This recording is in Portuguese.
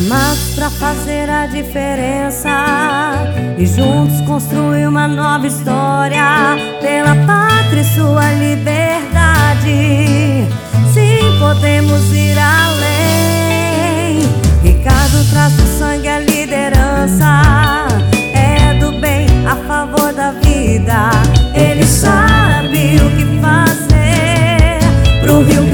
Chamados pra fazer a diferença e juntos construir uma nova história pela pátria e sua liberdade. Sim, podemos ir além. Ricardo traz o sangue a liderança. É do bem a favor da vida. Ele sabe o que fazer pro Rio